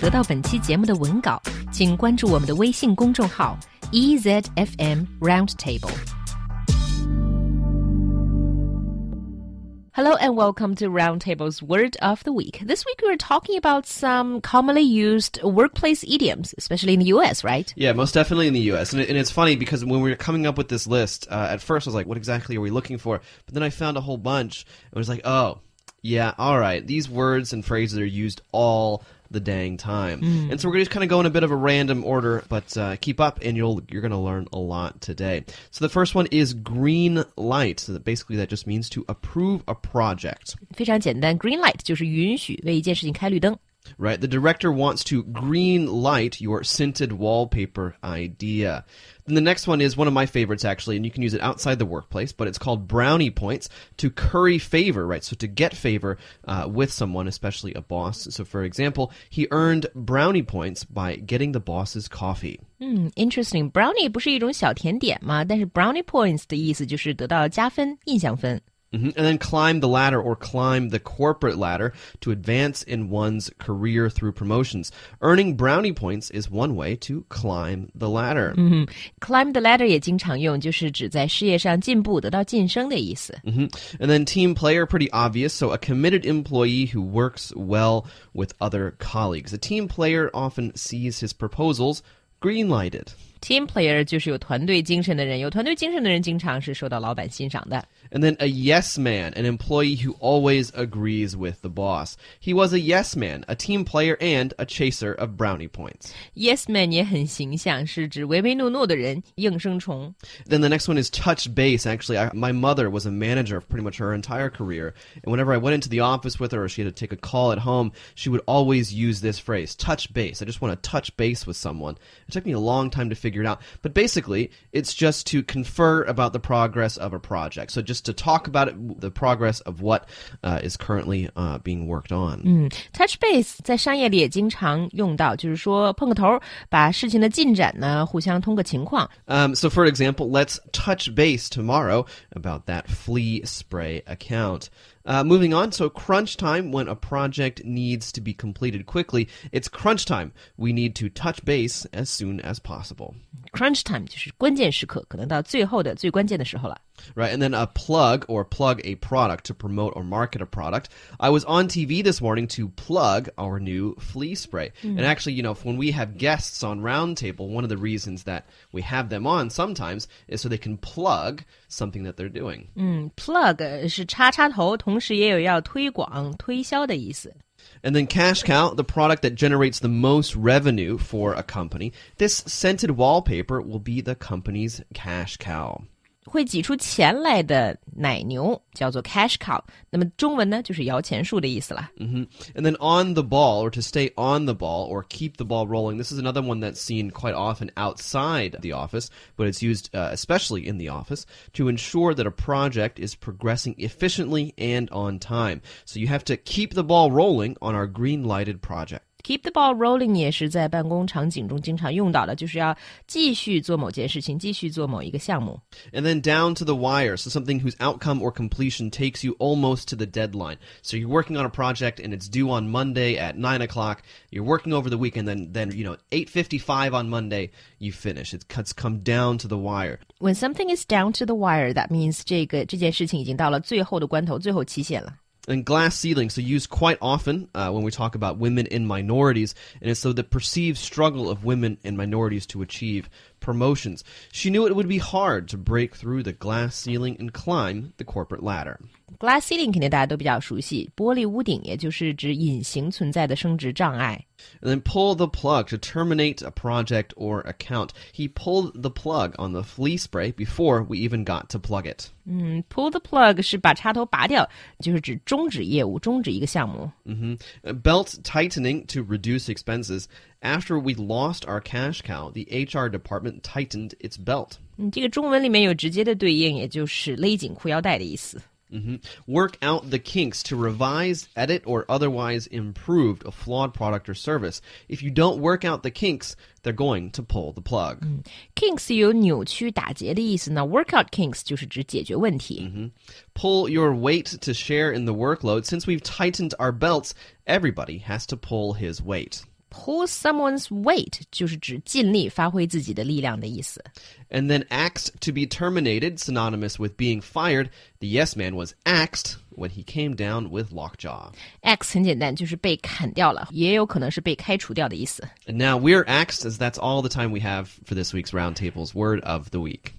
得到本期节目的文稿，请关注我们的微信公众号 EZFM Roundtable。Hello and welcome to Roundtable's Word of the Week. This week we're talking about some commonly used workplace idioms, especially in the US, right? Yeah, most definitely in the U.S. And, it, and it's funny because when we were coming up with this list, uh, at first I was like, what exactly are we looking for? But then I found a whole bunch. It was like, oh, yeah, all right. These words and phrases are used all the dang time. And so we're just kind of go in a bit of a random order, but uh, keep up and you'll you're going to learn a lot today. So the first one is green light. So that basically that just means to approve a project. 非常简单，green light 就是允许为一件事情开绿灯。 Right? The director wants to green light your scented wallpaper idea. Then the next one is one of my favorites actually, and you can use it outside the workplace, but it's called brownie points to curry favor, right? So to get favor uh, with someone, especially a boss. So for example, he earned brownie points by getting the boss's coffee. 嗯，interesting。Brownie 不是一种小甜点吗？但是 brownie points 的意思就是得到加分、印象分。 hmm And then climb the ladder or climb the corporate ladder to advance in one's career through promotions. Earning brownie points is one way to climb the ladder. Climb the ladder 也经常用，就是指在事业上进步、得到晋升的意思。 hmm And then team player, pretty obvious. So a committed employee who works well with other colleagues. A team player often sees his proposals green lighted. Team player 就是有团队精神的人，有团队精神的人经常是受到老板欣赏的。 And then a yes man, an employee who always agrees with the boss. He was a yes man, a team player, and a chaser of brownie points. Yes man 也很形象，是指唯唯诺诺的人，应声虫。 Then the next one is touch base. Actually, I, my mother was a manager for pretty much her entire career. And whenever I went into the office with her or she had to take a call at home, she would always use this phrase, touch base. I just want to touch base with someone. It took me a long time to figure it out. But basically, it's just to confer about the progress of a project. So just to talk about it, the progress of what uh, is currently uh, being worked on. 嗯，touch base 在商业里也经常用到，就是说碰个头儿，把事情的进展呢互相通个情况。 Um, so, for example, let's touch base tomorrow about that flea spray account. Uh, moving on, so crunch time when a project needs to be completed quickly. It's crunch time. We need to touch base as soon as possible. Crunch time 就是关键时刻，可能到最后的最关键的时候了。 Right, and then a plug or plug a product to promote or market a product. I was on TV this morning to plug our new flea spray. And actually, you know, when we have guests on Roundtable, one of the reasons that we have them on sometimes is so they can plug something that they're doing. 嗯，plug 是插插头，同 时也有要推广、推销的意思。 And then cash cow, the product that generates the most revenue for a company. This scented wallpaper will be the company's cash cow. 会挤出钱来的奶牛叫做 cash cow，那么中文呢就是摇钱树的意思啦。 hmm And then on the ball, or to stay on the ball, or keep the ball rolling. This is another one that's seen quite often outside the office, but it's used uh, especially in the office to ensure that a project is progressing efficiently and on time. So you have to keep the ball rolling on our green lighted project. Keep the ball rolling 也是在办公场景中经常用到的，就是要继续做某件事情，继续做某一个项目。 And then down to the wire, so something whose outcome or completion takes you almost to the deadline. So you're working on a project and it's due on Monday at nine o'clock. You're working over the weekend, then then you know eight fifty-five on Monday you finish. It's, it's come down to the wire. When something is down to the wire, that means 这个这件事情已经到了最后的关头，最后期限了。 And glass ceilings so used quite often uh, when we talk about women in minorities, and it's so the perceived struggle of women and minorities to achieve promotions. She knew it would be hard to break through the glass ceiling and climb the corporate ladder Glass ceiling 肯定大家都比较熟悉，玻璃屋顶也就是指隐形存在的升值障碍。 And then pull the plug to terminate a project or account. He pulled the plug on the flea spray before we even got to plug it. 嗯，pull the plug 是把插头拔掉，就是指终止业务，终止一个项目。 hmm Belt tightening to reduce expenses. After we lost our cash cow, the HR department tightened its belt. 嗯，这个中文里面有直接的对应，也就是勒紧裤腰带的意思。 hmm Work out the kinks to revise, edit, or otherwise improve a flawed product or service. If you don't work out the kinks, they're going to pull the plug. Kinks 有扭曲、打结的意思呢。Workout kinks 就是指解决问题。 Pull your weight to share in the workload. Since we've tightened our belts, everybody has to pull his weight. pull someone's weight 就是指尽力发挥自己的力量的意思。 And then axed to be terminated, synonymous with being fired. The yes man was axed when he came down with lockjaw. X 很简单，就是被砍掉了，也有可能是被开除掉的意思。 And now we're axed, as that's all the time we have for this week's Roundtable's Word of the Week.